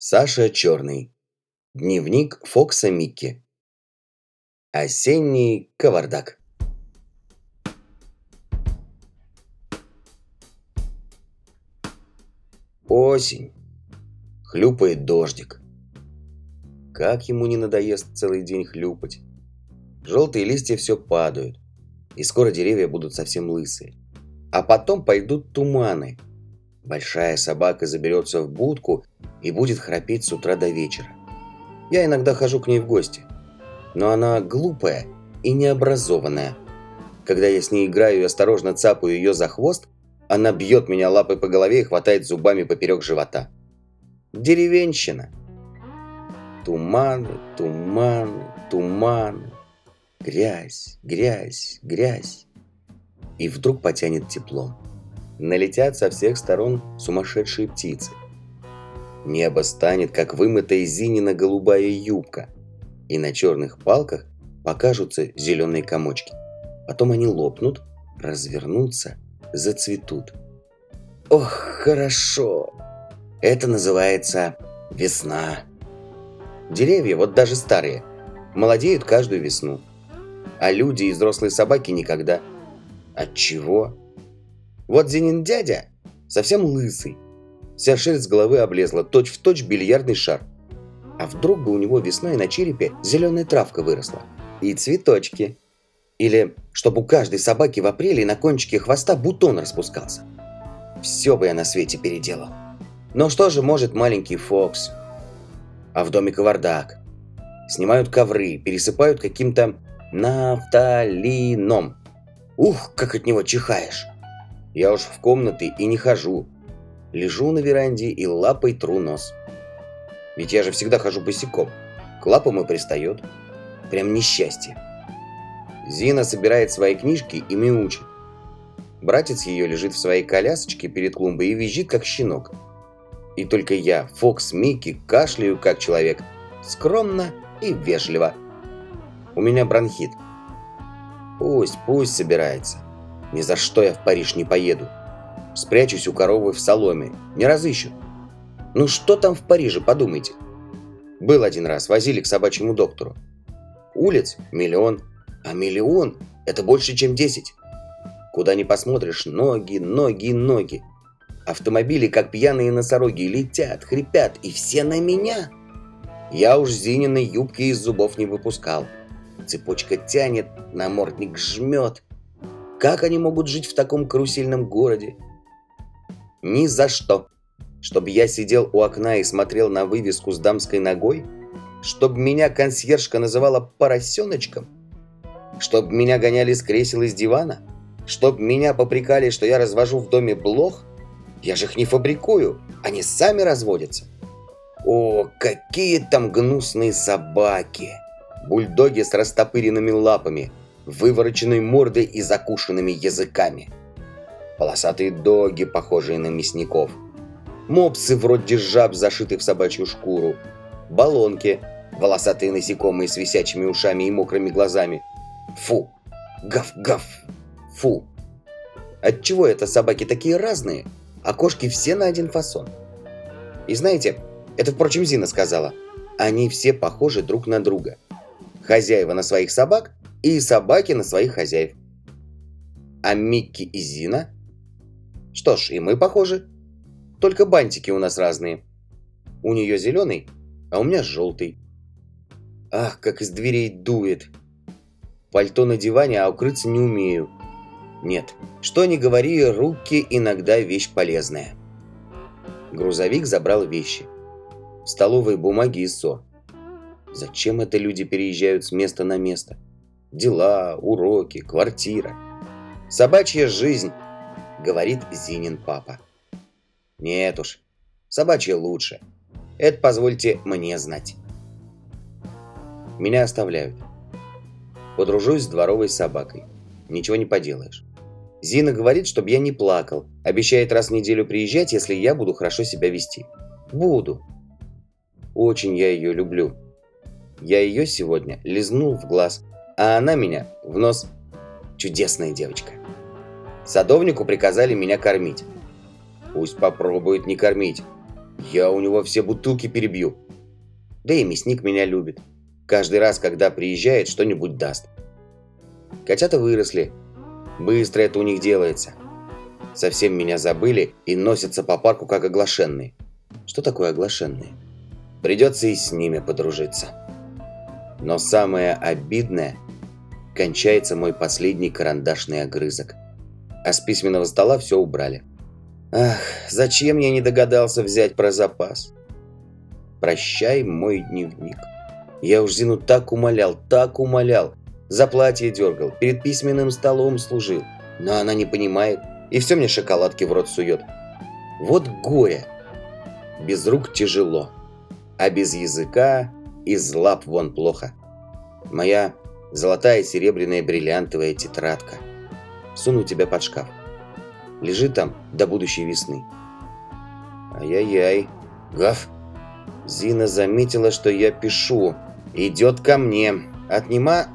Саша Черный. Дневник Фокса Микки. Осенний кавардак. Осень. Хлюпает дождик. Как ему не надоест целый день хлюпать. Желтые листья все падают. И скоро деревья будут совсем лысые. А потом пойдут туманы – Большая собака заберется в будку и будет храпеть с утра до вечера. Я иногда хожу к ней в гости. Но она глупая и необразованная. Когда я с ней играю и осторожно цапаю ее за хвост, она бьет меня лапой по голове и хватает зубами поперек живота. Деревенщина. Туманы, туманы, туманы. Грязь, грязь, грязь. И вдруг потянет теплом налетят со всех сторон сумасшедшие птицы. Небо станет, как вымытая Зинина голубая юбка, и на черных палках покажутся зеленые комочки. Потом они лопнут, развернутся, зацветут. Ох, хорошо! Это называется весна. Деревья, вот даже старые, молодеют каждую весну. А люди и взрослые собаки никогда. От чего? Вот Зинин дядя совсем лысый. Вся шерсть с головы облезла, точь-в-точь точь бильярдный шар. А вдруг бы у него весной на черепе зеленая травка выросла? И цветочки. Или чтобы у каждой собаки в апреле на кончике хвоста бутон распускался. Все бы я на свете переделал. Но что же может маленький Фокс? А в доме кавардак. Снимают ковры, пересыпают каким-то нафталином. Ух, как от него чихаешь. Я уж в комнаты и не хожу. Лежу на веранде и лапой тру нос. Ведь я же всегда хожу босиком. К лапам и пристает. Прям несчастье. Зина собирает свои книжки и мяучит. Братец ее лежит в своей колясочке перед клумбой и визжит, как щенок. И только я, Фокс Микки, кашляю, как человек. Скромно и вежливо. У меня бронхит. Пусть, пусть собирается. Ни за что я в Париж не поеду. Спрячусь у коровы в соломе. Не разыщу. Ну что там в Париже, подумайте. Был один раз, возили к собачьему доктору. Улиц – миллион. А миллион – это больше, чем десять. Куда ни посмотришь – ноги, ноги, ноги. Автомобили, как пьяные носороги, летят, хрипят, и все на меня. Я уж Зининой юбки из зубов не выпускал. Цепочка тянет, намордник жмет – как они могут жить в таком карусельном городе? Ни за что. Чтобы я сидел у окна и смотрел на вывеску с дамской ногой? Чтобы меня консьержка называла поросеночком? Чтобы меня гоняли с кресел из дивана? Чтоб меня попрекали, что я развожу в доме блох? Я же их не фабрикую, они сами разводятся. О, какие там гнусные собаки! Бульдоги с растопыренными лапами – вывороченной мордой и закушенными языками. Полосатые доги, похожие на мясников. Мопсы вроде жаб, зашитые в собачью шкуру. Баллонки, волосатые насекомые с висячими ушами и мокрыми глазами. Фу! Гав-гав! Фу! Отчего это собаки такие разные, а кошки все на один фасон? И знаете, это, впрочем, Зина сказала, они все похожи друг на друга. Хозяева на своих собак, и собаки на своих хозяев. А Микки и Зина? Что ж, и мы похожи. Только бантики у нас разные. У нее зеленый, а у меня желтый. Ах, как из дверей дует. Пальто на диване, а укрыться не умею. Нет, что ни говори, руки иногда вещь полезная. Грузовик забрал вещи. В столовой бумаги и ссор. Зачем это люди переезжают с места на место? дела, уроки, квартира. Собачья жизнь, говорит Зинин папа. Нет уж, собачья лучше. Это позвольте мне знать. Меня оставляют. Подружусь с дворовой собакой. Ничего не поделаешь. Зина говорит, чтобы я не плакал. Обещает раз в неделю приезжать, если я буду хорошо себя вести. Буду. Очень я ее люблю. Я ее сегодня лизнул в глаз, а она меня в нос. Чудесная девочка. Садовнику приказали меня кормить. Пусть попробует не кормить. Я у него все бутылки перебью. Да и мясник меня любит. Каждый раз, когда приезжает, что-нибудь даст. Котята выросли. Быстро это у них делается. Совсем меня забыли и носятся по парку как оглашенные. Что такое оглашенные? Придется и с ними подружиться. Но самое обидное, кончается мой последний карандашный огрызок. А с письменного стола все убрали. Ах, зачем я не догадался взять про запас? Прощай, мой дневник. Я уж Зину так умолял, так умолял. За платье дергал, перед письменным столом служил. Но она не понимает и все мне шоколадки в рот сует. Вот горе. Без рук тяжело, а без языка из лап вон плохо. Моя золотая, серебряная, бриллиантовая тетрадка. Суну тебя под шкаф. Лежит там до будущей весны. Ай-яй-яй. Гав. Зина заметила, что я пишу. Идет ко мне. Отнима